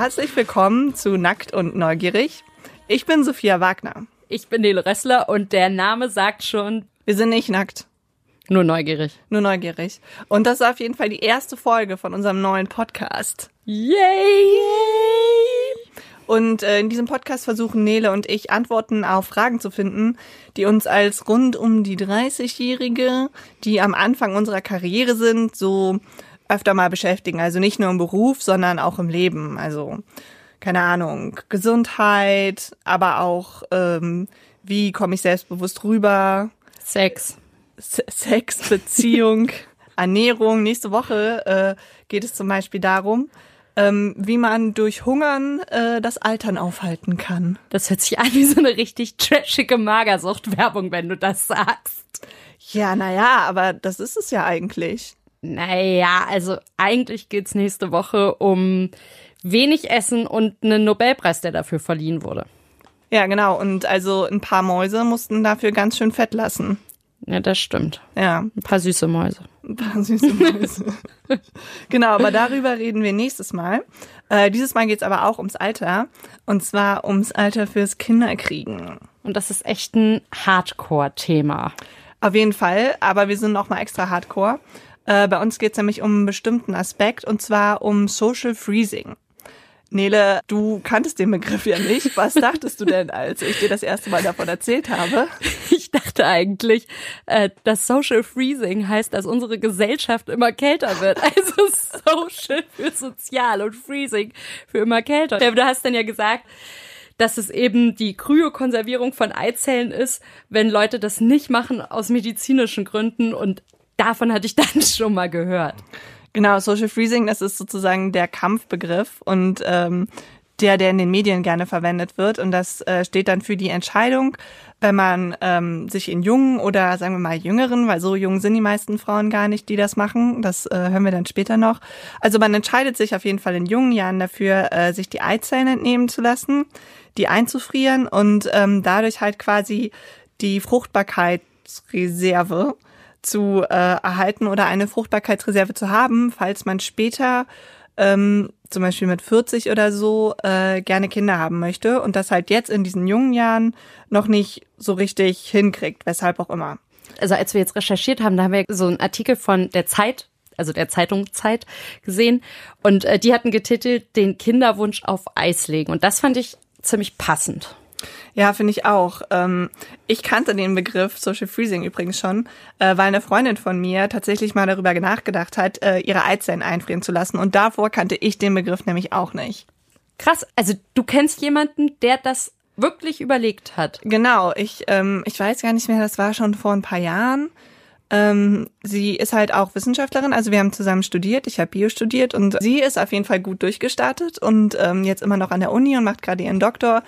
Herzlich willkommen zu Nackt und Neugierig. Ich bin Sophia Wagner. Ich bin Nele Rössler und der Name sagt schon, Wir sind nicht nackt, nur neugierig. nur neugierig. Und das ist auf jeden Fall die erste Folge von unserem neuen Podcast. Yay! Und äh, in diesem Podcast versuchen Nele und ich Antworten auf Fragen zu finden, die uns als rund um die 30-Jährige, die am Anfang unserer Karriere sind, so öfter mal beschäftigen. Also nicht nur im Beruf, sondern auch im Leben. Also keine Ahnung, Gesundheit, aber auch ähm, wie komme ich selbstbewusst rüber, Sex. Sex, Beziehung, Ernährung. Nächste Woche äh, geht es zum Beispiel darum, ähm, wie man durch Hungern äh, das Altern aufhalten kann. Das hört sich an wie so eine richtig trashige Magersucht-Werbung, wenn du das sagst. Ja, naja, aber das ist es ja eigentlich. Naja, also eigentlich geht's nächste Woche um wenig Essen und einen Nobelpreis, der dafür verliehen wurde. Ja, genau. Und also ein paar Mäuse mussten dafür ganz schön fett lassen. Ja, das stimmt. Ja, Ein paar süße Mäuse. ein paar süße Mäuse. genau, aber darüber reden wir nächstes Mal. Äh, dieses Mal geht's aber auch ums Alter. Und zwar ums Alter fürs Kinderkriegen. Und das ist echt ein Hardcore-Thema. Auf jeden Fall, aber wir sind noch mal extra hardcore. Äh, bei uns geht's nämlich um einen bestimmten Aspekt und zwar um Social Freezing. Nele, du kanntest den Begriff ja nicht. Was dachtest du denn, als ich dir das erste Mal davon erzählt habe? Ich dachte eigentlich, äh, dass Social Freezing heißt, dass unsere Gesellschaft immer kälter wird. Also Social für sozial und Freezing für immer kälter. Du hast dann ja gesagt, dass es eben die Kryokonservierung von Eizellen ist, wenn Leute das nicht machen aus medizinischen Gründen. Und davon hatte ich dann schon mal gehört. Genau, Social Freezing, das ist sozusagen der Kampfbegriff und ähm, der, der in den Medien gerne verwendet wird. Und das äh, steht dann für die Entscheidung, wenn man ähm, sich in jungen oder sagen wir mal jüngeren, weil so jung sind die meisten Frauen gar nicht, die das machen. Das äh, hören wir dann später noch. Also man entscheidet sich auf jeden Fall in jungen Jahren dafür, äh, sich die Eizellen entnehmen zu lassen, die einzufrieren und ähm, dadurch halt quasi die Fruchtbarkeitsreserve zu äh, erhalten oder eine Fruchtbarkeitsreserve zu haben, falls man später ähm, zum Beispiel mit 40 oder so äh, gerne Kinder haben möchte und das halt jetzt in diesen jungen Jahren noch nicht so richtig hinkriegt, weshalb auch immer. also als wir jetzt recherchiert haben, da haben wir so einen Artikel von der Zeit, also der Zeitung Zeit gesehen und äh, die hatten getitelt den Kinderwunsch auf Eis legen und das fand ich ziemlich passend. Ja, finde ich auch. Ähm, ich kannte den Begriff Social Freezing übrigens schon, äh, weil eine Freundin von mir tatsächlich mal darüber nachgedacht hat, äh, ihre Eizellen einfrieren zu lassen. Und davor kannte ich den Begriff nämlich auch nicht. Krass, also du kennst jemanden, der das wirklich überlegt hat. Genau, ich, ähm, ich weiß gar nicht mehr, das war schon vor ein paar Jahren. Ähm, sie ist halt auch Wissenschaftlerin, also wir haben zusammen studiert, ich habe Bio studiert und sie ist auf jeden Fall gut durchgestartet und ähm, jetzt immer noch an der Uni und macht gerade ihren Doktor.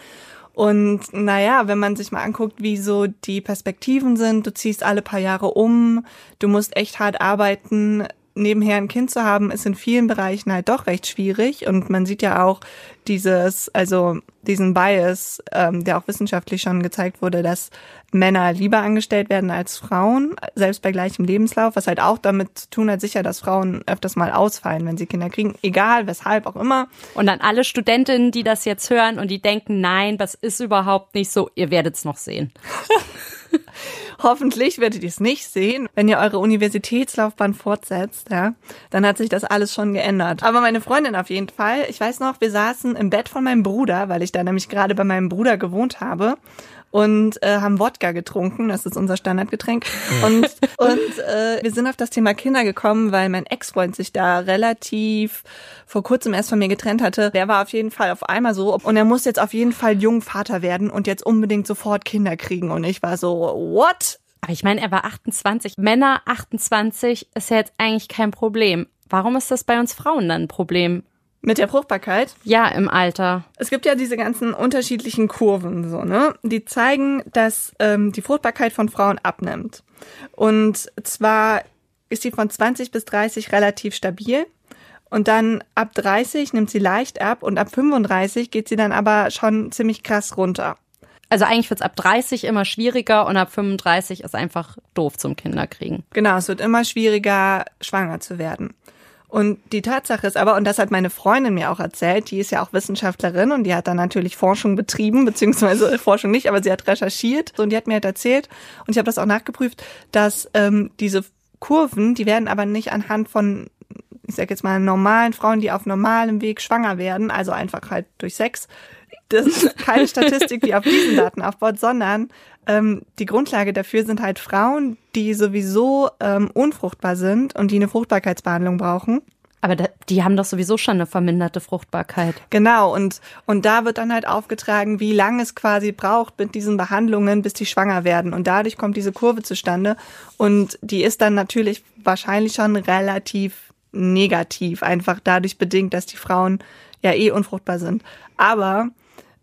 Und naja, wenn man sich mal anguckt, wie so die Perspektiven sind, du ziehst alle paar Jahre um, du musst echt hart arbeiten, nebenher ein Kind zu haben, ist in vielen Bereichen halt doch recht schwierig. Und man sieht ja auch dieses, also diesen Bias, ähm, der auch wissenschaftlich schon gezeigt wurde, dass Männer lieber angestellt werden als Frauen, selbst bei gleichem Lebenslauf, was halt auch damit zu tun hat, sicher, dass Frauen öfters mal ausfallen, wenn sie Kinder kriegen, egal weshalb auch immer. Und an alle Studentinnen, die das jetzt hören und die denken, nein, das ist überhaupt nicht so, ihr werdet's noch sehen. Hoffentlich werdet ihr es nicht sehen. Wenn ihr eure Universitätslaufbahn fortsetzt, ja, dann hat sich das alles schon geändert. Aber meine Freundin auf jeden Fall, ich weiß noch, wir saßen im Bett von meinem Bruder, weil ich da nämlich gerade bei meinem Bruder gewohnt habe und äh, haben Wodka getrunken, das ist unser Standardgetränk. Und, und äh, wir sind auf das Thema Kinder gekommen, weil mein Ex-Freund sich da relativ vor kurzem erst von mir getrennt hatte. Der war auf jeden Fall auf einmal so und er muss jetzt auf jeden Fall jung Vater werden und jetzt unbedingt sofort Kinder kriegen. Und ich war so, what? Aber ich meine, er war 28. Männer 28 ist ja jetzt eigentlich kein Problem. Warum ist das bei uns Frauen dann ein Problem? Mit der Fruchtbarkeit? Ja, im Alter. Es gibt ja diese ganzen unterschiedlichen Kurven, so, ne? Die zeigen, dass ähm, die Fruchtbarkeit von Frauen abnimmt. Und zwar ist sie von 20 bis 30 relativ stabil. Und dann ab 30 nimmt sie leicht ab und ab 35 geht sie dann aber schon ziemlich krass runter. Also eigentlich wird's ab 30 immer schwieriger und ab 35 ist einfach doof zum Kinderkriegen. Genau, es wird immer schwieriger, schwanger zu werden. Und die Tatsache ist aber, und das hat meine Freundin mir auch erzählt, die ist ja auch Wissenschaftlerin und die hat dann natürlich Forschung betrieben, beziehungsweise Forschung nicht, aber sie hat recherchiert. Und die hat mir halt erzählt, und ich habe das auch nachgeprüft, dass ähm, diese Kurven, die werden aber nicht anhand von, ich sag jetzt mal, normalen Frauen, die auf normalem Weg schwanger werden, also einfach halt durch Sex, das ist keine Statistik, die auf diesen Daten aufbaut, sondern ähm, die Grundlage dafür sind halt Frauen, die sowieso ähm, unfruchtbar sind und die eine Fruchtbarkeitsbehandlung brauchen. Aber da, die haben doch sowieso schon eine verminderte Fruchtbarkeit. Genau, und, und da wird dann halt aufgetragen, wie lange es quasi braucht mit diesen Behandlungen, bis die schwanger werden. Und dadurch kommt diese Kurve zustande. Und die ist dann natürlich wahrscheinlich schon relativ negativ, einfach dadurch bedingt, dass die Frauen ja eh unfruchtbar sind. Aber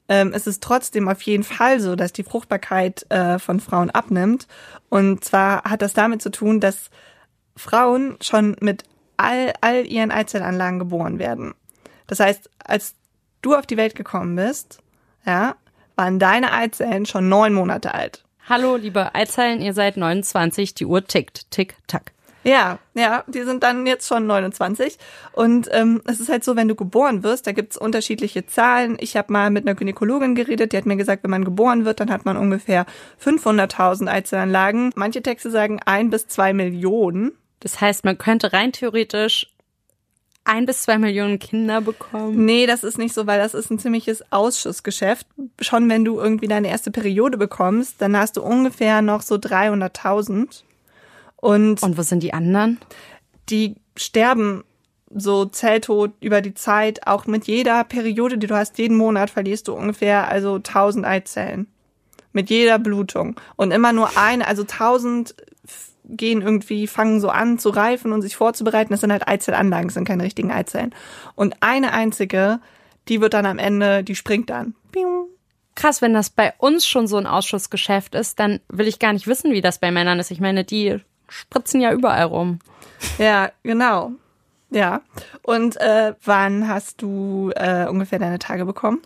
ähm, es ist trotzdem auf jeden Fall so, dass die Fruchtbarkeit äh, von Frauen abnimmt. Und zwar hat das damit zu tun, dass Frauen schon mit all, all ihren Eizellanlagen geboren werden. Das heißt, als du auf die Welt gekommen bist, ja, waren deine Eizellen schon neun Monate alt. Hallo, liebe Eizellen, ihr seid 29, die Uhr tickt, tick, tack. Ja, ja, die sind dann jetzt schon 29. Und ähm, es ist halt so, wenn du geboren wirst, da gibt's unterschiedliche Zahlen. Ich habe mal mit einer Gynäkologin geredet, die hat mir gesagt, wenn man geboren wird, dann hat man ungefähr 500.000 Eizellanlagen. Manche Texte sagen ein bis zwei Millionen. Das heißt, man könnte rein theoretisch ein bis zwei Millionen Kinder bekommen. Nee, das ist nicht so, weil das ist ein ziemliches Ausschussgeschäft. Schon wenn du irgendwie deine erste Periode bekommst, dann hast du ungefähr noch so 300.000. Und, Und wo sind die anderen? die sterben so zelltot über die Zeit. Auch mit jeder Periode, die du hast, jeden Monat verlierst du ungefähr also 1000 Eizellen. Mit jeder Blutung. Und immer nur eine, also 1000 gehen irgendwie, fangen so an zu reifen und sich vorzubereiten. Das sind halt Eizellanlagen, das sind keine richtigen Eizellen. Und eine einzige, die wird dann am Ende, die springt dann. Pium. Krass, wenn das bei uns schon so ein Ausschussgeschäft ist, dann will ich gar nicht wissen, wie das bei Männern ist. Ich meine, die spritzen ja überall rum. Ja, genau. Ja. Und äh, wann hast du äh, ungefähr deine Tage bekommen?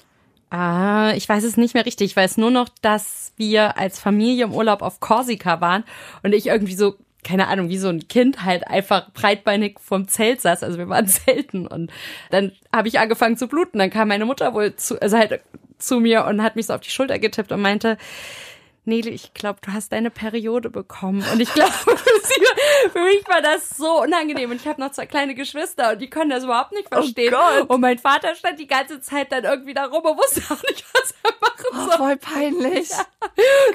Ah, ich weiß es nicht mehr richtig. Ich weiß nur noch, dass wir als Familie im Urlaub auf Korsika waren und ich irgendwie so, keine Ahnung, wie so ein Kind halt einfach breitbeinig vom Zelt saß. Also wir waren selten und dann habe ich angefangen zu bluten. Dann kam meine Mutter wohl zu, also halt zu mir und hat mich so auf die Schulter getippt und meinte, Nele, ich glaube, du hast deine Periode bekommen. Und ich glaube, für, mich war das so unangenehm. Und ich habe noch zwei kleine Geschwister und die können das überhaupt nicht verstehen. Gott. Und mein Vater stand die ganze Zeit dann irgendwie da rum und wusste auch nicht, was er machen Oh, soll. voll peinlich.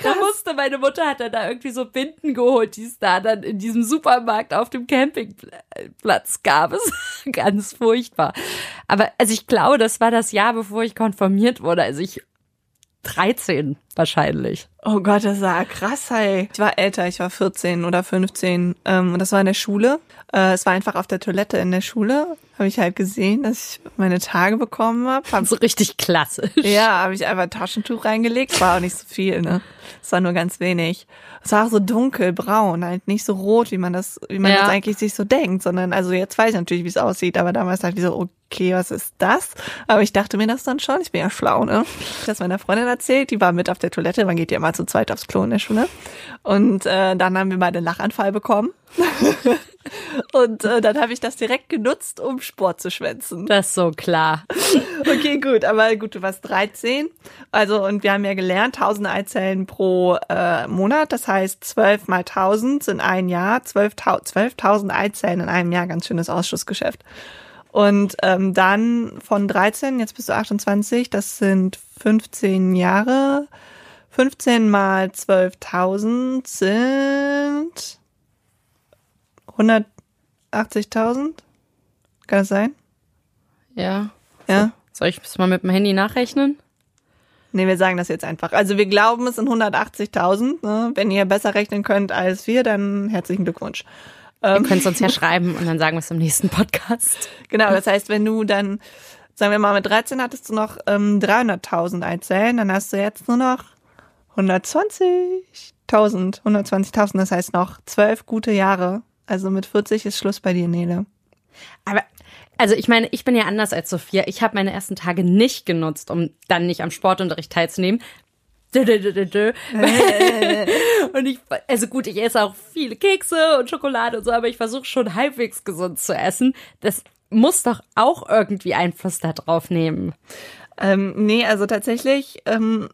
Da musste meine Mutter hat dann da irgendwie so Binden geholt, die es da dann in diesem Supermarkt auf dem Campingplatz gab. Es ganz furchtbar. Aber also ich glaube, das war das Jahr, bevor ich konfirmiert wurde. Also ich 13 wahrscheinlich. Oh Gott, das war krass, ey. Ich war älter, ich war 14 oder 15 ähm, und das war in der Schule. Äh, es war einfach auf der Toilette in der Schule. Habe ich halt gesehen, dass ich meine Tage bekommen habe. Hab, So richtig klassisch. ja, habe ich einfach Taschentuch reingelegt. War auch nicht so viel, ne? Es war nur ganz wenig. Es war auch so dunkelbraun, halt nicht so rot, wie man das, wie man Ja. das eigentlich sich so denkt, sondern also jetzt weiß ich natürlich, wie es aussieht, aber damals dachte ich so, okay, was ist das? Aber ich dachte mir das dann schon, ich bin ja schlau, ne? Ich das meiner Freundin erzählt, die war mit auf der Toilette, man geht ja mal zu zweit aufs Klo in der Schule. Und äh, dann haben wir beide einen Lachanfall bekommen. Und äh, dann habe ich das direkt genutzt, um Sport zu schwänzen. Das ist so klar. Okay, gut, aber gut, du warst 13. Also, und wir haben ja gelernt, 1000 Eizellen pro äh, Monat. Das heißt, 12 mal 1000 sind ein Jahr. 12.000 12.000 Eizellen in einem Jahr, ganz schönes Ausschussgeschäft. Und ähm, dann von 13, jetzt bist du 28, das sind 15 Jahre. 15 mal 12.000 sind 180.000. Kann das sein? Ja. Ja. Soll ich es mal mit dem Handy nachrechnen? Nee, wir sagen das jetzt einfach. Also wir glauben, es sind 180.000. Ne? Wenn ihr besser rechnen könnt als wir, dann herzlichen Glückwunsch. Ihr könnt es uns ja schreiben und dann sagen wir es im nächsten Podcast. Genau, das heißt, wenn du dann, sagen wir mal, mit 13 hattest du noch ähm, 300.000 Eizellen, dann hast du jetzt nur noch 120.000, 120.000, das heißt noch zwölf gute Jahre. Also mit 40 ist Schluss bei dir, Nele. Aber also ich meine, ich bin ja anders als Sophia. Ich habe meine ersten Tage nicht genutzt, um dann nicht am Sportunterricht teilzunehmen. und ich, also gut, ich esse auch viele Kekse und Schokolade und so, aber ich versuche schon halbwegs gesund zu essen. Das muss doch auch irgendwie Einfluss darauf nehmen. Ähm, nee, also tatsächlich ähm,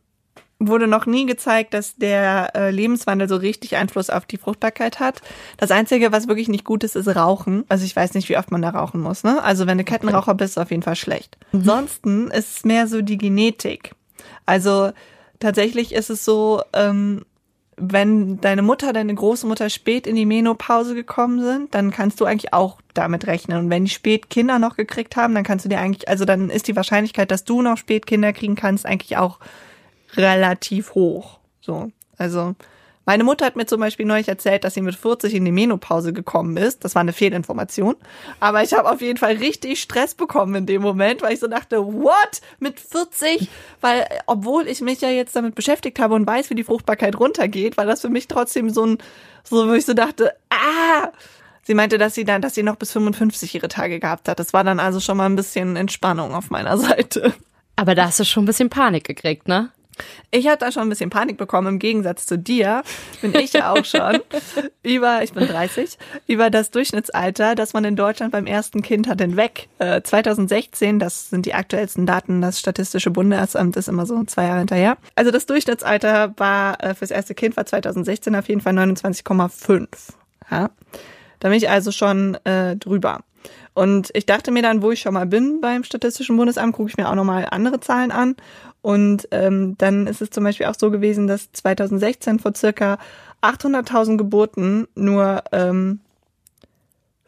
wurde noch nie gezeigt, dass der äh, Lebenswandel so richtig Einfluss auf die Fruchtbarkeit hat. Das Einzige, was wirklich nicht gut ist, ist Rauchen. Also ich weiß nicht, wie oft man da rauchen muss. Ne? Also wenn du Kettenraucher bist, ist auf jeden Fall schlecht. Ansonsten ist es mehr so die Genetik. Also tatsächlich ist es so, ähm, wenn deine Mutter, deine Großmutter spät in die Menopause gekommen sind, dann kannst du eigentlich auch damit rechnen. Und wenn die spät Kinder noch gekriegt haben, dann kannst du dir eigentlich, also dann ist die Wahrscheinlichkeit, dass du noch spät Kinder kriegen kannst, eigentlich auch relativ hoch. So. Also, meine Mutter hat mir zum Beispiel neulich erzählt, dass sie mit 40 in die Menopause gekommen ist. Das war eine Fehlinformation. Aber ich habe auf jeden Fall richtig Stress bekommen in dem Moment, weil ich so dachte, what? Mit 40? Weil, obwohl ich mich ja jetzt damit beschäftigt habe und weiß, wie die Fruchtbarkeit runtergeht, war das für mich trotzdem so ein, so, wo ich so dachte, ah! Sie meinte, dass sie dann, dass sie noch bis 55 ihre Tage gehabt hat. Das war dann also schon mal ein bisschen Entspannung auf meiner Seite. Aber da hast du schon ein bisschen Panik gekriegt, ne? Ich hatte da schon ein bisschen Panik bekommen, im Gegensatz zu dir bin ich ja auch schon über, ich bin 30, über das Durchschnittsalter, das man in Deutschland beim ersten Kind hat, hinweg. Äh, 2016, das sind die aktuellsten Daten, das Statistische Bundesamt ist immer so zwei Jahre hinterher. Also das Durchschnittsalter war äh, fürs erste Kind war 2016 auf jeden Fall 29,5. Ja? Da bin ich also schon äh, drüber. Und ich dachte mir dann, wo ich schon mal bin beim Statistischen Bundesamt, gucke ich mir auch nochmal andere Zahlen an. Und ähm, dann ist es zum Beispiel auch so gewesen, dass 2016 vor circa 800.000 Geburten nur ähm,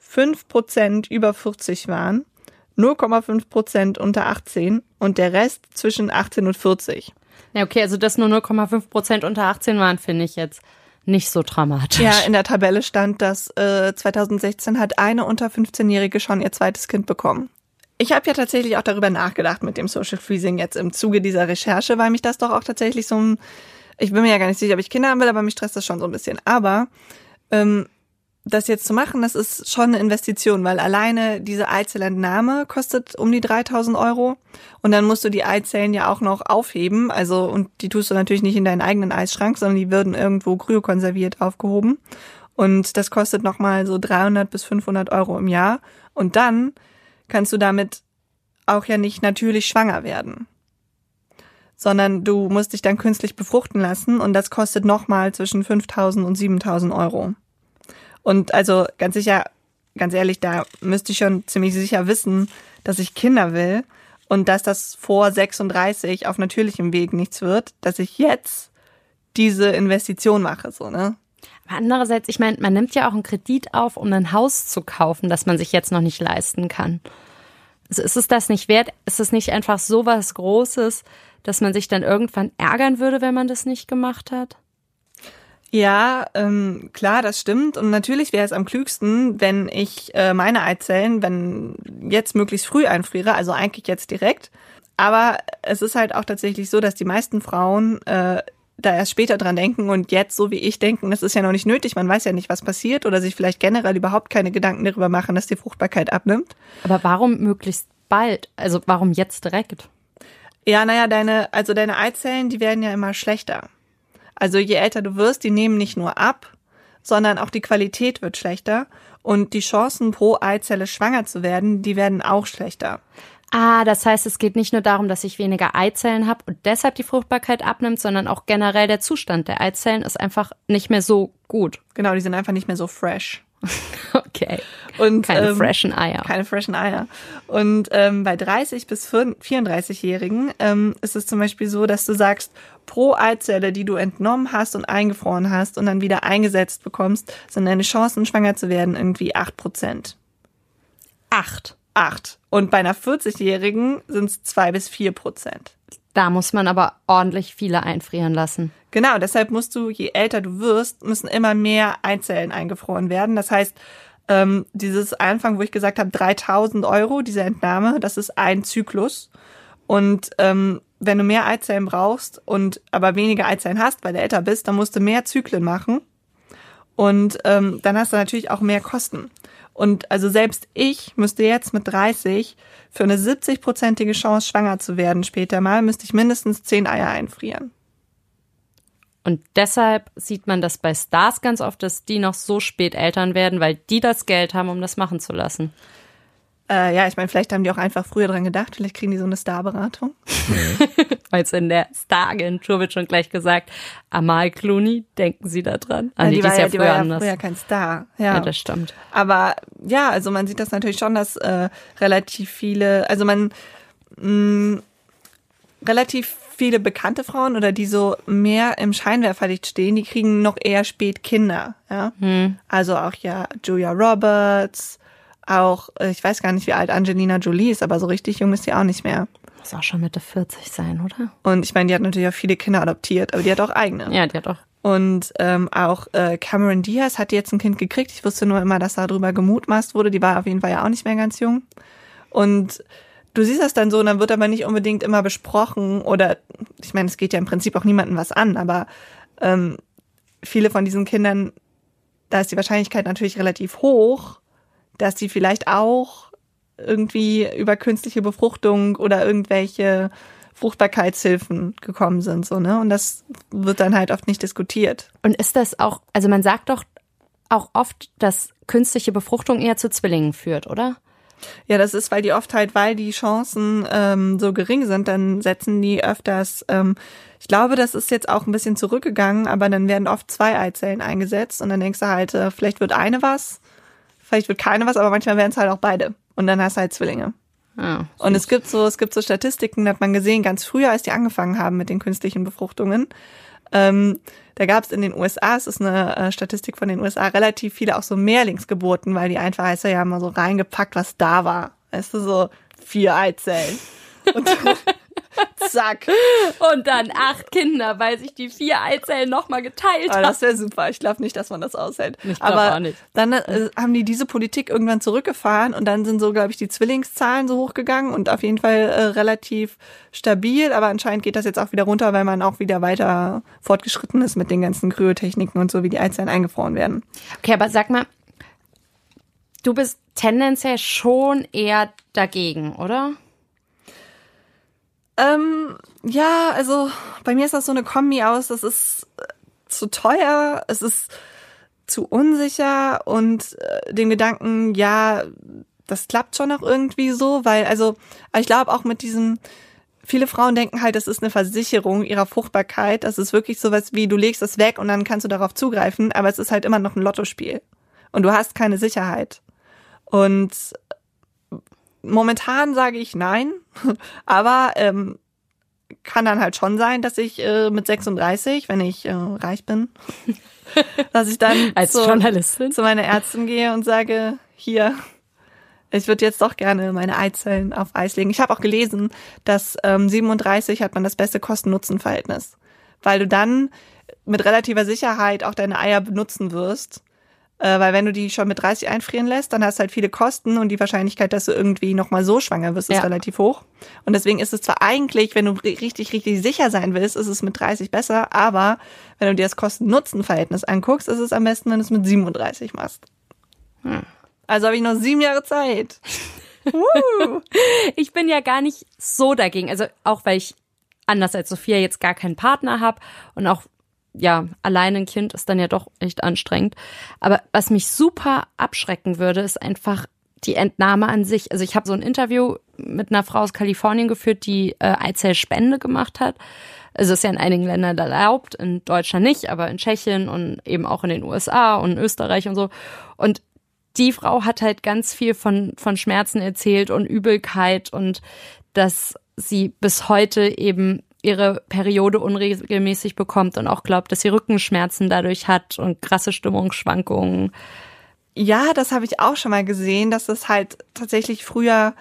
5% über 40 waren, 0,5% unter 18 und der Rest zwischen 18 und 40. Ja, okay, also dass nur 0,5% unter 18 waren, finde ich jetzt nicht so dramatisch. Ja, in der Tabelle stand, dass äh, 2016 hat eine unter 15-Jährige schon ihr zweites Kind bekommen. Ich habe ja tatsächlich auch darüber nachgedacht mit dem Social Freezing jetzt im Zuge dieser Recherche, weil mich das doch auch tatsächlich so ein, ich bin mir ja gar nicht sicher, ob ich Kinder haben will, aber mich stresst das schon so ein bisschen. Aber ähm, das jetzt zu machen, das ist schon eine Investition, weil alleine diese Eizellentnahme kostet um die 3000 Euro. Und dann musst du die Eizellen ja auch noch aufheben, also und die tust du natürlich nicht in deinen eigenen Eisschrank, sondern die würden irgendwo kryokonserviert aufgehoben. Und das kostet nochmal so 300 bis 500 Euro im Jahr. Und dann kannst du damit auch ja nicht natürlich schwanger werden sondern du musst dich dann künstlich befruchten lassen und das kostet nochmal zwischen 5000 und 7000 Euro. Und also ganz sicher, ganz ehrlich, da müsste ich schon ziemlich sicher wissen, dass ich Kinder will und dass das vor 36 auf natürlichem Weg nichts wird, dass ich jetzt diese Investition mache, so, ne? Aber andererseits, ich meine, man nimmt ja auch einen Kredit auf, um ein Haus zu kaufen, das man sich jetzt noch nicht leisten kann. Also ist es das nicht wert? Ist es nicht einfach so was Großes, dass man sich dann irgendwann ärgern würde, wenn man das nicht gemacht hat? Ja, ähm, klar, das stimmt. Und natürlich wäre es am klügsten, wenn ich äh, meine Eizellen, wenn jetzt möglichst früh einfriere, also eigentlich jetzt direkt. Aber es ist halt auch tatsächlich so, dass die meisten Frauen äh, da erst später dran denken und jetzt, so wie ich, denken, das ist ja noch nicht nötig, man weiß ja nicht, was passiert oder sich vielleicht generell überhaupt keine Gedanken darüber machen, dass die Fruchtbarkeit abnimmt. Aber warum möglichst bald? Also warum jetzt direkt? Ja, naja, deine, also deine Eizellen, die werden ja immer schlechter. Also je älter du wirst, die nehmen nicht nur ab, sondern auch die Qualität wird schlechter und die Chancen pro Eizelle schwanger zu werden, die werden auch schlechter. Ah, das heißt, es geht nicht nur darum, dass ich weniger Eizellen habe und deshalb die Fruchtbarkeit abnimmt, sondern auch generell der Zustand der Eizellen ist einfach nicht mehr so gut. Genau, die sind einfach nicht mehr so fresh. Okay. Und, keine ähm, freshen Eier. Keine freshen Eier. Und ähm, bei 30 bis 34-Jährigen ähm, ist es zum Beispiel so, dass du sagst, pro Eizelle, die du entnommen hast und eingefroren hast und dann wieder eingesetzt bekommst, sind deine Chancen, schwanger zu werden, irgendwie 8 Prozent. Acht. Acht. Und bei einer 40-Jährigen sind es 2 bis 4 Prozent. Da muss man aber ordentlich viele einfrieren lassen. Genau, deshalb musst du, je älter du wirst, müssen immer mehr Eizellen eingefroren werden. Das heißt, ähm, dieses Anfang, wo ich gesagt habe, 3000 Euro, diese Entnahme, das ist ein Zyklus. Und ähm, wenn du mehr Eizellen brauchst und aber weniger Eizellen hast, weil du älter bist, dann musst du mehr Zyklen machen. Und ähm, dann hast du natürlich auch mehr Kosten. Und also selbst ich müsste jetzt mit 30 für eine 70-prozentige Chance schwanger zu werden später mal, müsste ich mindestens 10 Eier einfrieren. Und deshalb sieht man das bei Stars ganz oft, dass die noch so spät Eltern werden, weil die das Geld haben, um das machen zu lassen. Äh, ja, ich meine, vielleicht haben die auch einfach früher dran gedacht, vielleicht kriegen die so eine Starberatung. Weil es in der Star-Agentur wird schon gleich gesagt, Amal Clooney, denken Sie da dran? Ah, die, die, war ja, ja, die war ja anders. früher kein Star. Ja. ja, das stimmt. Aber ja, also man sieht das natürlich schon, dass äh, relativ viele, also man mh, relativ viele bekannte Frauen oder die so mehr im Scheinwerferlicht stehen, die kriegen noch eher spät Kinder. Ja? Hm. Also auch ja Julia Roberts, auch, äh, ich weiß gar nicht, wie alt Angelina Jolie ist, aber so richtig jung ist sie auch nicht mehr. Muss auch schon Mitte 40 sein, oder? Und ich meine, die hat natürlich auch viele Kinder adoptiert, aber die hat auch eigene. Ja, die hat auch. Und ähm, auch äh, Cameron Diaz hat jetzt ein Kind gekriegt. Ich wusste nur immer, dass darüber gemutmaßt wurde. Die war auf jeden Fall ja auch nicht mehr ganz jung. Und du siehst das dann so, und dann wird aber nicht unbedingt immer besprochen. Oder ich meine, es geht ja im Prinzip auch niemandem was an, aber ähm, viele von diesen Kindern, da ist die Wahrscheinlichkeit natürlich relativ hoch, dass sie vielleicht auch irgendwie über künstliche Befruchtung oder irgendwelche Fruchtbarkeitshilfen gekommen sind, so, ne? Und das wird dann halt oft nicht diskutiert. Und ist das auch, also man sagt doch auch oft, dass künstliche Befruchtung eher zu Zwillingen führt, oder? Ja, das ist, weil die oft halt, weil die Chancen ähm, so gering sind, dann setzen die öfters, ähm, ich glaube, das ist jetzt auch ein bisschen zurückgegangen, aber dann werden oft zwei Eizellen eingesetzt und dann denkst du halt, äh, vielleicht wird eine was Vielleicht wird keine was, aber manchmal werden es halt auch beide. Und dann hast du halt Zwillinge. Ah, und es gibt so, es gibt so Statistiken, da hat man gesehen, ganz früher, als die angefangen haben mit den künstlichen Befruchtungen, ähm, da gab es in den USA, es ist eine äh, Statistik von den USA, relativ viele auch so Mehrlingsgeburten, weil die einfach heißt ja mal so reingepackt, was da war. Weißt du, so vier Eizellen. Und Zack. Und dann acht Kinder, weil sich die vier Eizellen nochmal geteilt haben. Das wäre super. Ich glaube nicht, dass man das aushält. Ich Aber auch nicht. dann äh, haben die diese Politik irgendwann zurückgefahren und dann sind so, glaube ich, die Zwillingszahlen so hochgegangen und auf jeden Fall äh, relativ stabil. Aber anscheinend geht das jetzt auch wieder runter, weil man auch wieder weiter fortgeschritten ist mit den ganzen Kryotechniken und so, wie die Eizellen eingefroren werden. Okay, aber sag mal, du bist tendenziell schon eher dagegen, oder? Ähm, ja, also bei mir ist das so eine Kombi aus, das ist äh, zu teuer, es ist zu unsicher und äh, den Gedanken, ja, das klappt schon noch irgendwie so, weil also ich glaube auch mit diesem viele Frauen denken halt, das ist eine Versicherung ihrer Fruchtbarkeit, das ist wirklich sowas wie du legst es weg und dann kannst du darauf zugreifen, aber es ist halt immer noch ein Lottospiel und du hast keine Sicherheit. Und momentan sage ich nein, aber ähm, kann dann halt schon sein, dass ich äh, mit 36, wenn ich äh, reich bin, dass ich dann als zu, Journalistin zu meiner Ärztin gehe und sage, hier, ich würde jetzt doch gerne meine Eizellen auf Eis legen. Ich habe auch gelesen, dass ähm, 37 hat man das beste Kosten-Nutzen-Verhältnis, weil du dann mit relativer Sicherheit auch deine Eier benutzen wirst äh, weil wenn du die schon mit 30 einfrieren lässt, dann hast du halt viele Kosten und die Wahrscheinlichkeit, dass du irgendwie nochmal so schwanger wirst, ist ja. relativ hoch. Und deswegen ist es zwar eigentlich, wenn du richtig, richtig sicher sein willst, ist es mit 30 besser, aber wenn du dir das Kosten-Nutzen-Verhältnis anguckst, ist es am besten, wenn du es mit 37 machst. Hm. Also habe ich noch sieben Jahre Zeit. ich bin ja gar nicht so dagegen. Also auch weil ich anders als Sophia jetzt gar keinen Partner habe und auch ja, alleine ein Kind ist dann ja doch echt anstrengend. Aber was mich super abschrecken würde, ist einfach die Entnahme an sich. Also ich habe so ein Interview mit einer Frau aus Kalifornien geführt, die äh, Eizellspende gemacht hat. Also ist ja in einigen Ländern erlaubt, in Deutschland nicht, aber in Tschechien und eben auch in den USA und Österreich und so. Und die Frau hat halt ganz viel von, von Schmerzen erzählt und Übelkeit und dass sie bis heute eben ihre Periode unregelmäßig bekommt und auch glaubt, dass sie Rückenschmerzen dadurch hat und krasse Stimmungsschwankungen. Ja, das habe ich auch schon mal gesehen, dass es halt tatsächlich früher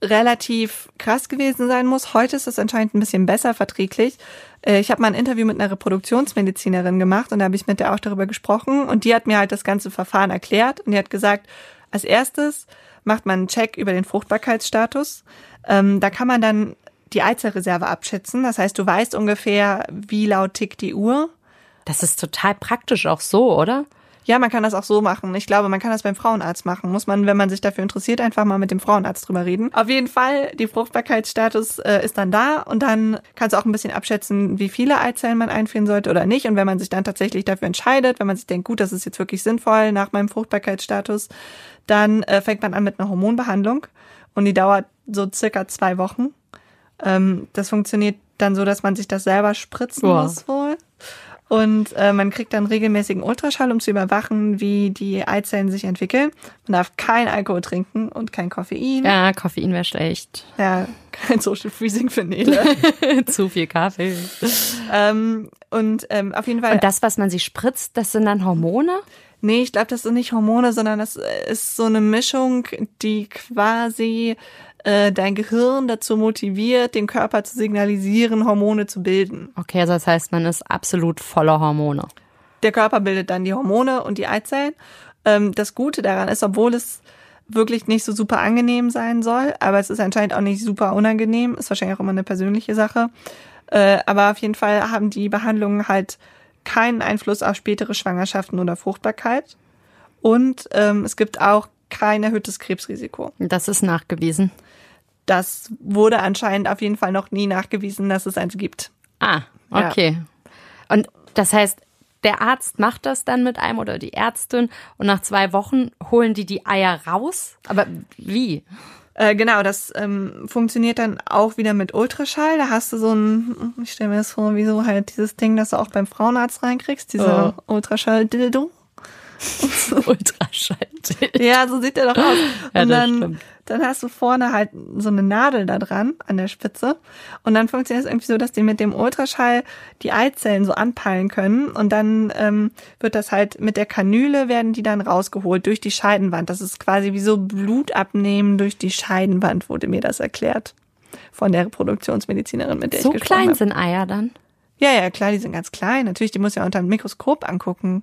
relativ krass gewesen sein muss. Heute ist es anscheinend ein bisschen besser verträglich. Äh, ich habe mal ein Interview mit einer Reproduktionsmedizinerin gemacht und da habe ich mit der auch darüber gesprochen und die hat mir halt das ganze Verfahren erklärt und die hat gesagt, als erstes macht man einen Check über den Fruchtbarkeitsstatus. Ähm, da kann man dann die Eizellreserve abschätzen. Das heißt, du weißt ungefähr, wie laut tickt die Uhr. Das ist total praktisch auch so, oder? Ja, man kann das auch so machen. Ich glaube, man kann das beim Frauenarzt machen. Muss man, wenn man sich dafür interessiert, einfach mal mit dem Frauenarzt drüber reden. Auf jeden Fall, die Fruchtbarkeitsstatus äh, ist dann da und dann kannst du auch ein bisschen abschätzen, wie viele Eizellen man einfrieren sollte oder nicht. Und wenn man sich dann tatsächlich dafür entscheidet, wenn man sich denkt, gut, das ist jetzt wirklich sinnvoll nach meinem Fruchtbarkeitsstatus, dann äh, fängt man an mit einer Hormonbehandlung und die dauert so circa zwei Wochen. Ähm, das funktioniert dann so, dass man sich das selber spritzen Wow. muss wohl. Und äh, man kriegt dann regelmäßigen Ultraschall, um zu überwachen, wie die Eizellen sich entwickeln. Man darf kein Alkohol trinken und kein Koffein. Ja, Koffein wäre schlecht. Ja, kein Social Freezing für Nele. Zu viel Kaffee. ähm, und ähm, auf jeden Fall. Und das, was man sich spritzt, das sind dann Hormone? Nee, ich glaube, das sind nicht Hormone, sondern das ist so eine Mischung, die quasi äh, dein Gehirn dazu motiviert, dem Körper zu signalisieren, Hormone zu bilden. Okay, also das heißt, man ist absolut voller Hormone. Der Körper bildet dann die Hormone und die Eizellen. Ähm, das Gute daran ist, obwohl es wirklich nicht so super angenehm sein soll, aber es ist anscheinend auch nicht super unangenehm, ist wahrscheinlich auch immer eine persönliche Sache. Äh, aber auf jeden Fall haben die Behandlungen halt keinen Einfluss auf spätere Schwangerschaften oder Fruchtbarkeit. Und ähm, es gibt auch kein erhöhtes Krebsrisiko. Das ist nachgewiesen. Das wurde anscheinend auf jeden Fall noch nie nachgewiesen, dass es eins gibt. Ah, Ja. okay. Und das heißt, der Arzt macht das dann mit einem oder die Ärztin und nach zwei Wochen holen die die Eier raus? Aber wie? Äh, genau, das ähm, funktioniert dann auch wieder mit Ultraschall. Da hast du so ein, ich stelle mir das vor, wie so halt dieses Ding, das du auch beim Frauenarzt reinkriegst, diese Ultraschall-Dildo. Ultraschall. Ja, so sieht der doch aus. Ja, Und das dann, stimmt. dann hast du vorne halt so eine Nadel da dran an der Spitze. Und dann funktioniert es irgendwie so, dass die mit dem Ultraschall die Eizellen so anpeilen können. Und dann ähm, wird das halt mit der Kanüle werden die dann rausgeholt durch die Scheidenwand. Das ist quasi wie so Blut abnehmen durch die Scheidenwand, wurde mir das erklärt. Von der Reproduktionsmedizinerin, mit der So ich gesprochen klein habe. sind Eier dann? Ja, ja, klar, die sind ganz klein. Natürlich, die muss ja unter dem Mikroskop angucken.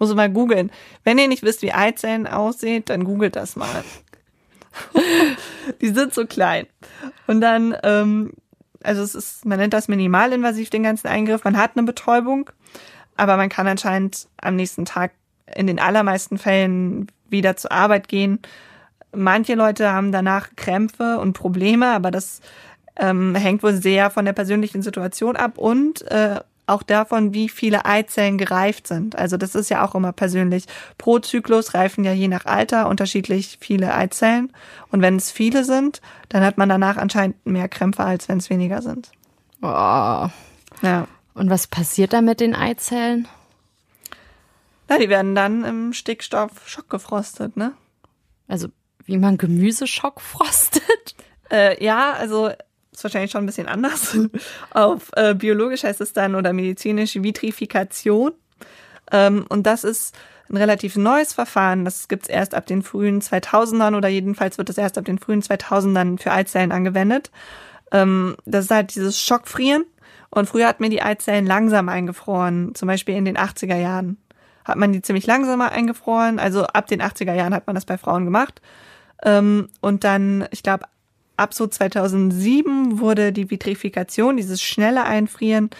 Muss man mal googeln. Wenn ihr nicht wisst, wie Eizellen aussehen, dann googelt das mal. die sind so klein. Und dann, ähm, also es ist, man nennt das minimalinvasiv, den ganzen Eingriff. Man hat eine Betäubung, aber man kann anscheinend am nächsten Tag in den allermeisten Fällen wieder zur Arbeit gehen. Manche Leute haben danach Krämpfe und Probleme, aber das ähm, hängt wohl sehr von der persönlichen Situation ab und äh, auch davon, wie viele Eizellen gereift sind. Also das ist ja auch immer persönlich. Pro Zyklus reifen ja je nach Alter unterschiedlich viele Eizellen. Und wenn es viele sind, dann hat man danach anscheinend mehr Krämpfe, als wenn es weniger sind. Oh. Ja. Und was passiert da mit den Eizellen? Na, die werden dann im Stickstoff schockgefrostet, ne? Also wie man Gemüseschock frostet? Äh, ja, also ist wahrscheinlich schon ein bisschen anders. Auf äh, biologisch heißt es dann oder medizinisch Vitrifikation. Ähm, und das ist ein relativ neues Verfahren. Das gibt's erst ab den frühen 2000ern oder jedenfalls wird es erst ab den frühen 2000ern für Eizellen angewendet. Ähm, das ist halt dieses Schockfrieren. Und früher hat mir die Eizellen langsam eingefroren, zum Beispiel in den 80er Jahren. Hat man die ziemlich langsamer eingefroren. Also ab den 80er Jahren hat man das bei Frauen gemacht. Ähm, und dann, ich glaube, ab so 2007 wurde die Vitrifikation, dieses schnelle Einfrieren,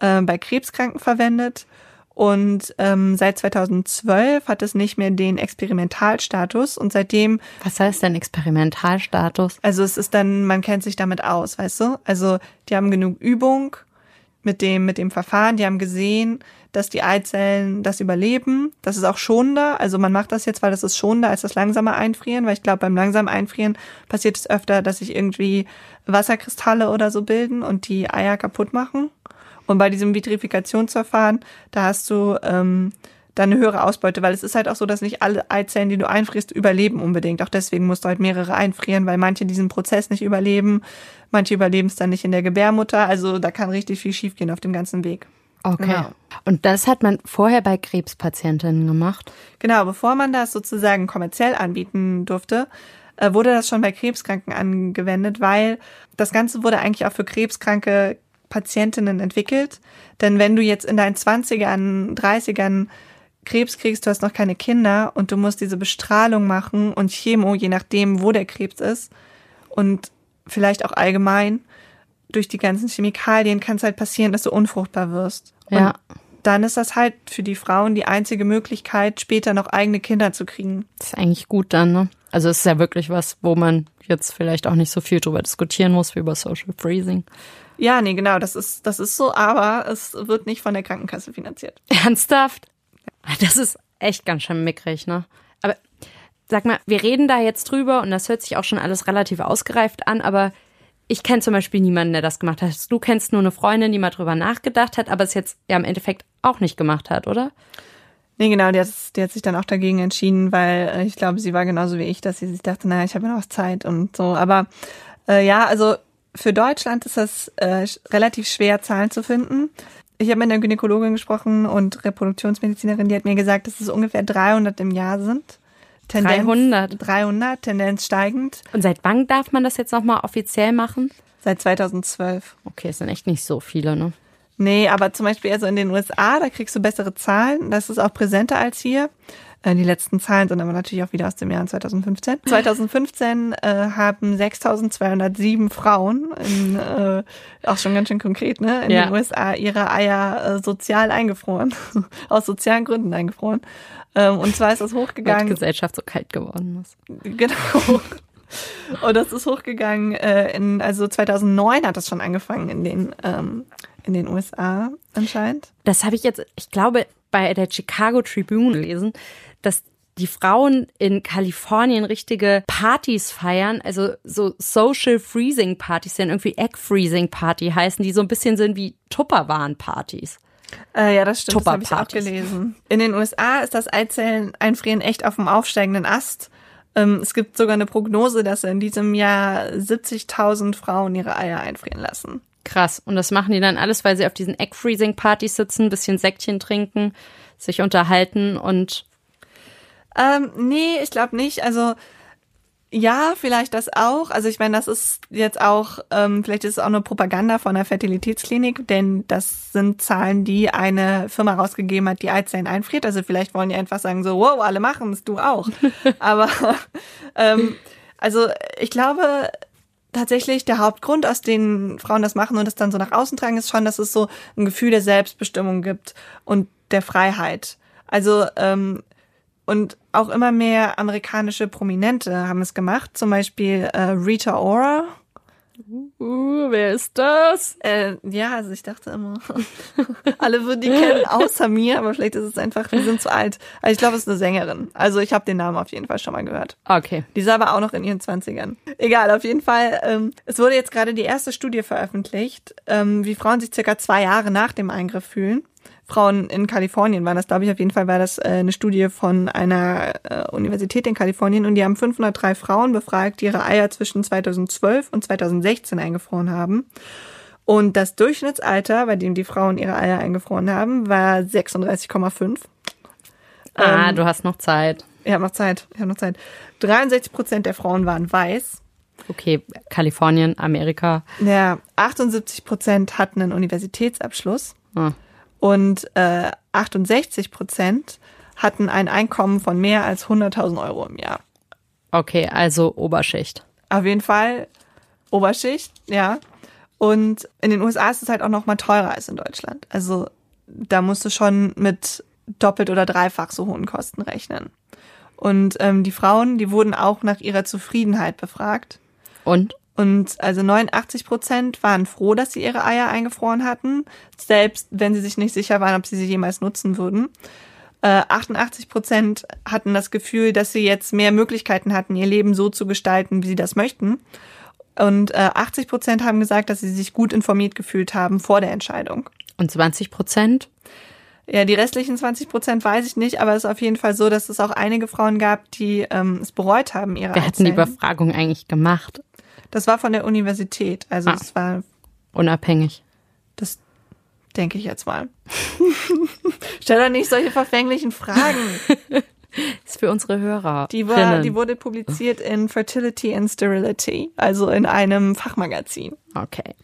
äh, bei Krebskranken verwendet. Und ähm, seit 2012 hat es nicht mehr den Experimentalstatus. Und seitdem, Was heißt denn Experimentalstatus? also es ist dann, man kennt sich damit aus, weißt du? Also die haben genug Übung mit dem, mit dem Verfahren. Die haben gesehen, dass die Eizellen das überleben. Das ist auch schonender. Also man macht das jetzt, weil das ist schonender als das langsame Einfrieren, weil ich glaube, beim langsamen Einfrieren passiert es öfter, dass sich irgendwie Wasserkristalle oder so bilden und die Eier kaputt machen. Und bei diesem Vitrifikationsverfahren, da hast du ähm, dann eine höhere Ausbeute, weil es ist halt auch so, dass nicht alle Eizellen, die du einfrierst, überleben unbedingt. Auch deswegen musst du halt mehrere einfrieren, weil manche diesen Prozess nicht überleben, manche überleben es dann nicht in der Gebärmutter. Also da kann richtig viel schiefgehen auf dem ganzen Weg. Okay. Genau. Und das hat man vorher bei Krebspatientinnen gemacht? Genau, bevor man das sozusagen kommerziell anbieten durfte, äh, wurde das schon bei Krebskranken angewendet, weil das Ganze wurde eigentlich auch für krebskranke Patientinnen entwickelt. Denn wenn du jetzt in deinen 20ern, 30ern Krebs kriegst, du hast noch keine Kinder und du musst diese Bestrahlung machen und Chemo, je nachdem, wo der Krebs ist und vielleicht auch allgemein durch die ganzen Chemikalien kann es halt passieren, dass du unfruchtbar wirst. Und Ja. dann ist das halt für die Frauen die einzige Möglichkeit, später noch eigene Kinder zu kriegen. Das ist eigentlich gut dann, ne? Also es ist ja wirklich was, wo man jetzt vielleicht auch nicht so viel drüber diskutieren muss wie über Social Freezing. Ja, nee, genau, das ist, das ist so, aber es wird nicht von der Krankenkasse finanziert. Ernsthaft? Das ist echt ganz schön mickrig, ne? Aber sag mal, wir reden da jetzt drüber und das hört sich auch schon alles relativ ausgereift an, aber ich kenne zum Beispiel niemanden, der das gemacht hat. Du kennst nur eine Freundin, die mal drüber nachgedacht hat, aber es jetzt ja im Endeffekt auch nicht gemacht hat, oder? Nee, genau, die hat, die hat sich dann auch dagegen entschieden, weil äh, ich glaube, sie war genauso wie ich, dass sie sich dachte, naja, ich habe ja noch Zeit und so. Aber äh, ja, also für Deutschland ist das äh, relativ schwer, Zahlen zu finden. Ich habe mit einer Gynäkologin gesprochen und Reproduktionsmedizinerin, die hat mir gesagt, dass es ungefähr 300 im Jahr sind. Tendenz 300. 300, Tendenz steigend. Und seit wann darf man das jetzt nochmal offiziell machen? Seit 2012. Okay, es sind echt nicht so viele, ne? Nee, aber zum Beispiel also in den USA, da kriegst du bessere Zahlen. Das ist auch präsenter als hier. Äh, die letzten Zahlen sind aber natürlich auch wieder aus dem Jahr 2015. 2015 äh, haben 6.207 Frauen, in, äh, auch schon ganz schön konkret, ne, in ja. den USA ihre Eier äh, sozial eingefroren, aus sozialen Gründen eingefroren. Ähm, und zwar ist das hochgegangen. Weil die Gesellschaft so kalt geworden ist. Genau. Und das ist hochgegangen, äh, in, also 2009 hat das schon angefangen in den, ähm, in den USA anscheinend. Das habe ich jetzt, ich glaube, bei der Chicago Tribune gelesen, dass die Frauen in Kalifornien richtige Partys feiern, also so Social Freezing Partys, die dann irgendwie Egg Freezing Party heißen, die so ein bisschen sind wie Tupperwaren-Partys. Äh, ja, das stimmt, das habe ich auch gelesen. In den USA ist das Eizellen-Einfrieren echt auf dem aufsteigenden Ast. Ähm, es gibt sogar eine Prognose, dass in diesem Jahr 70.000 Frauen ihre Eier einfrieren lassen. Krass. Und das machen die dann alles, weil sie auf diesen Egg-Freezing-Partys sitzen, bisschen Säckchen trinken, sich unterhalten und. Ähm, nee, ich glaube nicht. Also ja, vielleicht das auch. Also ich meine, das ist jetzt auch, ähm, vielleicht ist es auch eine Propaganda von der Fertilitätsklinik, denn das sind Zahlen, die eine Firma rausgegeben hat, die Eizellen einfriert. Also vielleicht wollen die einfach sagen so, wow, alle machen es, du auch. Aber ähm, also ich glaube, tatsächlich der Hauptgrund, aus dem Frauen das machen und das dann so nach außen tragen, ist schon, dass es so ein Gefühl der Selbstbestimmung gibt und der Freiheit. Also ähm, und auch immer mehr amerikanische Prominente haben es gemacht. Zum Beispiel äh, Rita Ora. Uh, wer ist das? Äh, ja, also ich dachte immer, alle würden die kennen, außer mir, aber vielleicht ist es einfach, wir sind zu alt. Also ich glaube, es ist eine Sängerin. Also ich habe den Namen auf jeden Fall schon mal gehört. Okay. Die ist aber auch noch in ihren Zwanzigern. Egal, auf jeden Fall. Ähm, es wurde jetzt gerade die erste Studie veröffentlicht, ähm, wie Frauen sich circa zwei Jahre nach dem Eingriff fühlen. Frauen in Kalifornien waren das, glaube ich. Auf jeden Fall war das äh, eine Studie von einer äh, Universität in Kalifornien und die haben 503 Frauen befragt, die ihre Eier zwischen 2012 und 2016 eingefroren haben. Und das Durchschnittsalter, bei dem die Frauen ihre Eier eingefroren haben, war 36,5. Ah, ähm, du hast noch Zeit. Ich habe noch Zeit. Ich habe noch Zeit. 63 Prozent der Frauen waren weiß. Okay, Kalifornien, Amerika. Ja, 78 Prozent hatten einen Universitätsabschluss. Ah und äh, 68 Prozent hatten ein Einkommen von mehr als 100.000 Euro im Jahr. Okay, also Oberschicht. Auf jeden Fall Oberschicht, ja. Und in den USA ist es halt auch noch mal teurer als in Deutschland. Also da musst du schon mit doppelt oder dreifach so hohen Kosten rechnen. Und ähm, die Frauen, die wurden auch nach ihrer Zufriedenheit befragt. Und? Und also 89 Prozent waren froh, dass sie ihre Eier eingefroren hatten, selbst wenn sie sich nicht sicher waren, ob sie sie jemals nutzen würden. Äh, 88 Prozent hatten das Gefühl, dass sie jetzt mehr Möglichkeiten hatten, ihr Leben so zu gestalten, wie sie das möchten. Und äh, 80 Prozent haben gesagt, dass sie sich gut informiert gefühlt haben vor der Entscheidung. Und 20 Prozent? Ja, die restlichen 20 Prozent weiß ich nicht, aber es ist auf jeden Fall so, dass es auch einige Frauen gab, die ähm, es bereut haben, ihre Wer hat die Befragung eigentlich gemacht? Das war von der Universität. Also ah, es war unabhängig. Das denke ich jetzt mal. Stell doch nicht solche verfänglichen Fragen. ist für unsere Hörer. Die, war, die wurde publiziert in Fertility and Sterility, also in einem Fachmagazin. Okay,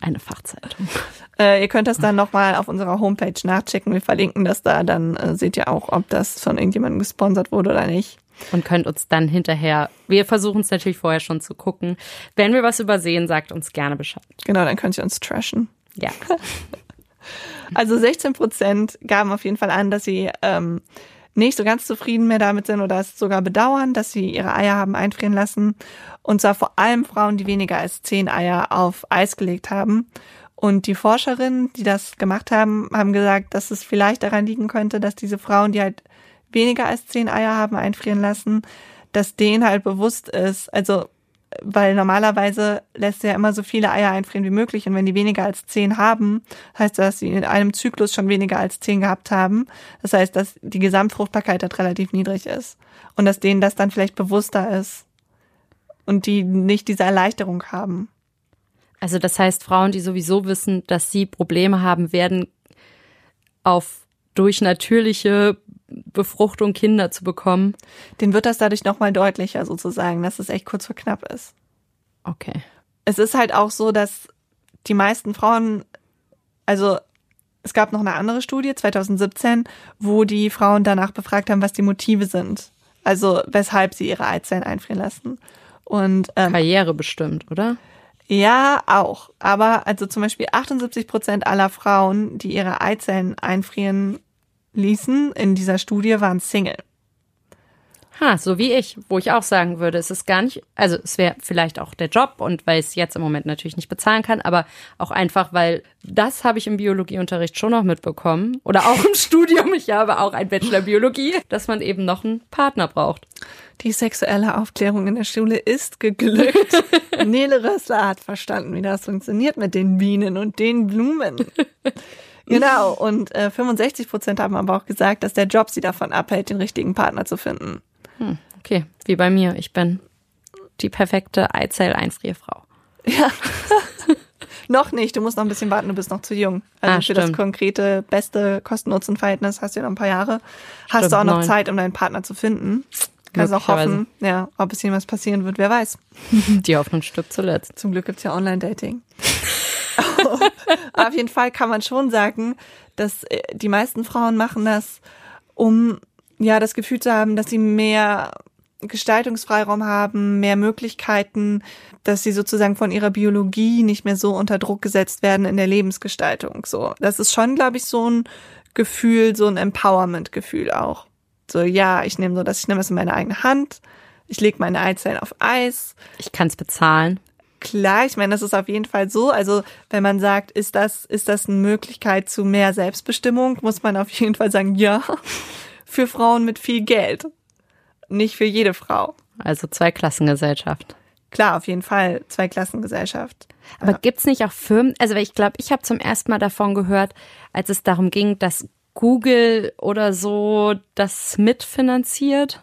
eine Fachzeitung. äh, ihr könnt das dann nochmal auf unserer Homepage nachchecken. Wir verlinken das da, dann äh, seht ihr auch, ob das von irgendjemandem gesponsert wurde oder nicht und könnt uns dann hinterher, wir versuchen es natürlich vorher schon zu gucken. Wenn wir was übersehen, sagt uns gerne Bescheid. Genau, dann könnt ihr uns trashen. Ja. Also 16 Prozent gaben auf jeden Fall an, dass sie ähm, nicht so ganz zufrieden mehr damit sind oder es sogar bedauern, dass sie ihre Eier haben einfrieren lassen. Und zwar vor allem Frauen, die weniger als zehn Eier auf Eis gelegt haben. Und die Forscherinnen, die das gemacht haben, haben gesagt, dass es vielleicht daran liegen könnte, dass diese Frauen, die halt weniger als zehn Eier haben einfrieren lassen, dass denen halt bewusst ist, also weil normalerweise lässt er ja immer so viele Eier einfrieren wie möglich und wenn die weniger als zehn haben, heißt das, dass sie in einem Zyklus schon weniger als zehn gehabt haben. Das heißt, dass die Gesamtfruchtbarkeit halt relativ niedrig ist und dass denen das dann vielleicht bewusster ist und die nicht diese Erleichterung haben. Also das heißt, Frauen, die sowieso wissen, dass sie Probleme haben werden, auf durch natürliche Befruchtung Kinder zu bekommen. Den wird das dadurch nochmal deutlicher sozusagen, dass es echt kurz vor knapp ist. Okay. Es ist halt auch so, dass die meisten Frauen, also es gab noch eine andere Studie 2017, wo die Frauen danach befragt haben, was die Motive sind. Also weshalb sie ihre Eizellen einfrieren lassen. Und ähm, Karriere bestimmt, oder? Ja, auch. Aber also zum Beispiel 78 Prozent aller Frauen, die ihre Eizellen einfrieren ließen in dieser Studie, waren Single. Ha, so wie ich, wo ich auch sagen würde, es ist gar nicht, also es wäre vielleicht auch der Job und weil ich es jetzt im Moment natürlich nicht bezahlen kann, aber auch einfach, weil das habe ich im Biologieunterricht schon noch mitbekommen oder auch im Studium, ich habe auch ein Bachelor Biologie, dass man eben noch einen Partner braucht. Die sexuelle Aufklärung in der Schule ist geglückt. Nele Rössler hat verstanden, wie das funktioniert mit den Bienen und den Blumen. Genau, und äh, 65 Prozent haben aber auch gesagt, dass der Job sie davon abhält, den richtigen Partner zu finden. Hm, okay, wie bei mir. Ich bin die perfekte Eizell-Einfrierfrau. Ja. noch nicht, du musst noch ein bisschen warten, du bist noch zu jung. Also ah, für das konkrete, beste Kosten-Nutzen-Verhältnis hast du ja noch ein paar Jahre. Hast stimmt, du auch noch neun. Zeit, um deinen Partner zu finden. Kannst auch hoffen, ja, ob es jemals passieren wird, wer weiß. Die Hoffnung stirbt zuletzt. Zum Glück gibt's ja Online-Dating. Auf jeden Fall kann man schon sagen, dass äh, die meisten Frauen machen das, um ja das Gefühl zu haben, dass sie mehr Gestaltungsfreiraum haben, mehr Möglichkeiten, dass sie sozusagen von ihrer Biologie nicht mehr so unter Druck gesetzt werden in der Lebensgestaltung. So, das ist schon, glaube ich, so ein Gefühl, so ein Empowerment-Gefühl auch. So, ja, ich nehme so, dass ich nehme es in meine eigene Hand. Ich lege meine Eizellen auf Eis. Ich kann es bezahlen. Klar, ich meine, das ist auf jeden Fall so. Also, wenn man sagt, ist das, ist das eine Möglichkeit zu mehr Selbstbestimmung, muss man auf jeden Fall sagen, ja, für Frauen mit viel Geld. Nicht für jede Frau. Also Zweiklassengesellschaft. Klar, auf jeden Fall Zweiklassengesellschaft. Aber ja. gibt's nicht auch Firmen, also ich glaube, ich habe zum ersten Mal davon gehört, als es darum ging, dass Google oder so das mitfinanziert?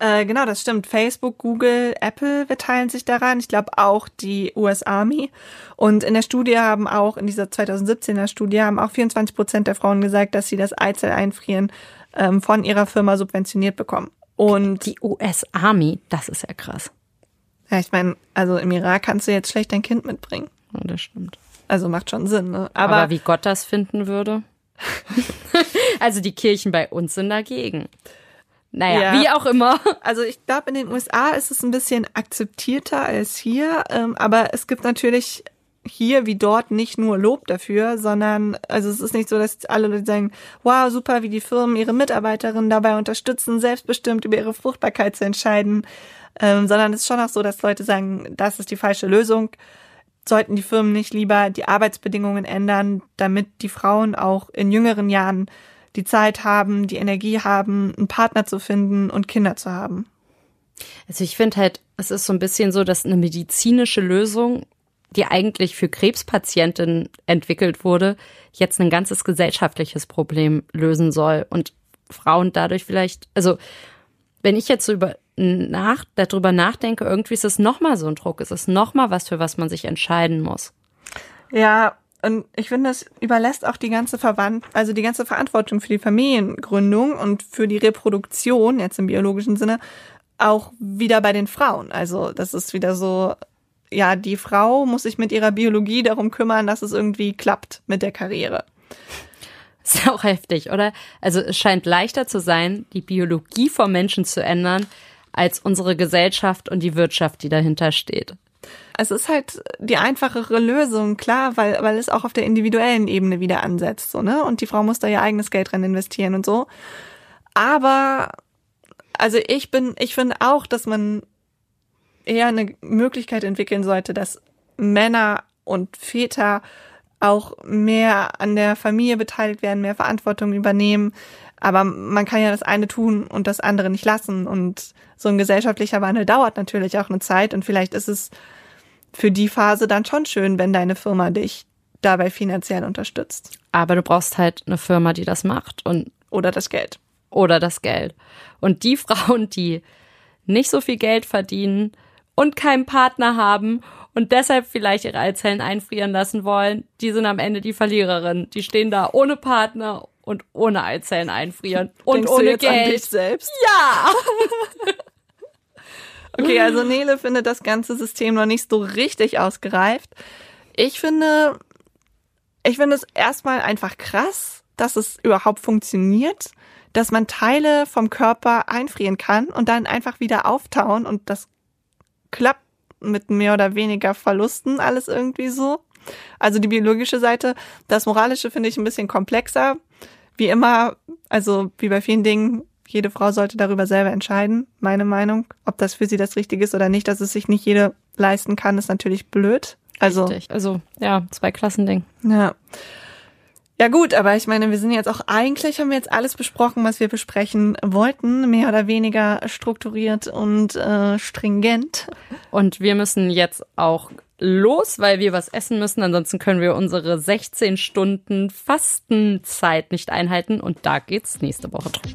Äh, genau, das stimmt. Facebook, Google, Apple beteiligen sich daran. Ich glaube auch die US Army. Und in der Studie haben auch, in dieser 2017er Studie, haben auch 24 Prozent der Frauen gesagt, dass sie das Eizell-Einfrieren ähm, von ihrer Firma subventioniert bekommen. Und die US Army, das ist ja krass. Ja, ich meine, also im Irak kannst du jetzt schlecht dein Kind mitbringen. Ja, das stimmt. Also macht schon Sinn, ne? Aber, Aber wie Gott das finden würde? also die Kirchen bei uns sind dagegen. Naja, ja. wie auch immer. Also ich glaube, in den USA ist es ein bisschen akzeptierter als hier, ähm, aber es gibt natürlich hier wie dort nicht nur Lob dafür, sondern also es ist nicht so, dass alle Leute sagen, wow, super, wie die Firmen ihre Mitarbeiterinnen dabei unterstützen, selbstbestimmt über ihre Fruchtbarkeit zu entscheiden, ähm, sondern es ist schon auch so, dass Leute sagen, das ist die falsche Lösung. Sollten die Firmen nicht lieber die Arbeitsbedingungen ändern, damit die Frauen auch in jüngeren Jahren die Zeit haben, die Energie haben, einen Partner zu finden und Kinder zu haben. Also ich finde halt, es ist so ein bisschen so, dass eine medizinische Lösung, die eigentlich für Krebspatientinnen entwickelt wurde, jetzt ein ganzes gesellschaftliches Problem lösen soll und Frauen dadurch vielleicht, also wenn ich jetzt so über nach, darüber nachdenke, irgendwie ist es nochmal so ein Druck, ist es nochmal was, für was man sich entscheiden muss. Ja, und ich finde, es überlässt auch die ganze Verwandt, also die ganze Verantwortung für die Familiengründung und für die Reproduktion, jetzt im biologischen Sinne, auch wieder bei den Frauen. Also das ist wieder so, ja, die Frau muss sich mit ihrer Biologie darum kümmern, dass es irgendwie klappt mit der Karriere. ist ja auch heftig, oder? Also es scheint leichter zu sein, die Biologie vom Menschen zu ändern, als unsere Gesellschaft und die Wirtschaft, die dahinter steht. Es ist halt die einfachere Lösung, klar, weil, weil es auch auf der individuellen Ebene wieder ansetzt, so, ne? Und die Frau muss da ihr eigenes Geld drin investieren und so. Aber, also ich bin, ich finde auch, dass man eher eine Möglichkeit entwickeln sollte, dass Männer und Väter auch mehr an der Familie beteiligt werden, mehr Verantwortung übernehmen. Aber man kann ja das eine tun und das andere nicht lassen. Und so ein gesellschaftlicher Wandel dauert natürlich auch eine Zeit. Und vielleicht ist es für die Phase dann schon schön, wenn deine Firma dich dabei finanziell unterstützt. Aber du brauchst halt eine Firma, die das macht und oder das Geld. Oder das Geld. Und die Frauen, die nicht so viel Geld verdienen und keinen Partner haben und deshalb vielleicht ihre Eizellen einfrieren lassen wollen, die sind am Ende die Verliererin. Die stehen da ohne Partner und ohne Eizellen einfrieren und Denkst ohne Geld. An dich selbst? Ja. Okay, also Nele findet das ganze System noch nicht so richtig ausgereift. Ich finde, ich finde es erstmal einfach krass, dass es überhaupt funktioniert, dass man Teile vom Körper einfrieren kann und dann einfach wieder auftauen und das klappt mit mehr oder weniger Verlusten alles irgendwie so. Also die biologische Seite, das moralische finde ich ein bisschen komplexer. Wie immer, also wie bei vielen Dingen, jede Frau sollte darüber selber entscheiden, meine Meinung. Ob das für sie das Richtige ist oder nicht, dass es sich nicht jede leisten kann, ist natürlich blöd. Also, Richtig. also ja, zwei Klassending. ja. Ja gut, aber ich meine, wir sind jetzt auch eigentlich, haben wir jetzt alles besprochen, was wir besprechen wollten, mehr oder weniger strukturiert und äh, stringent. Und wir müssen jetzt auch los, weil wir was essen müssen. Ansonsten können wir unsere 16 Stunden Fastenzeit nicht einhalten. Und da geht's nächste Woche drum.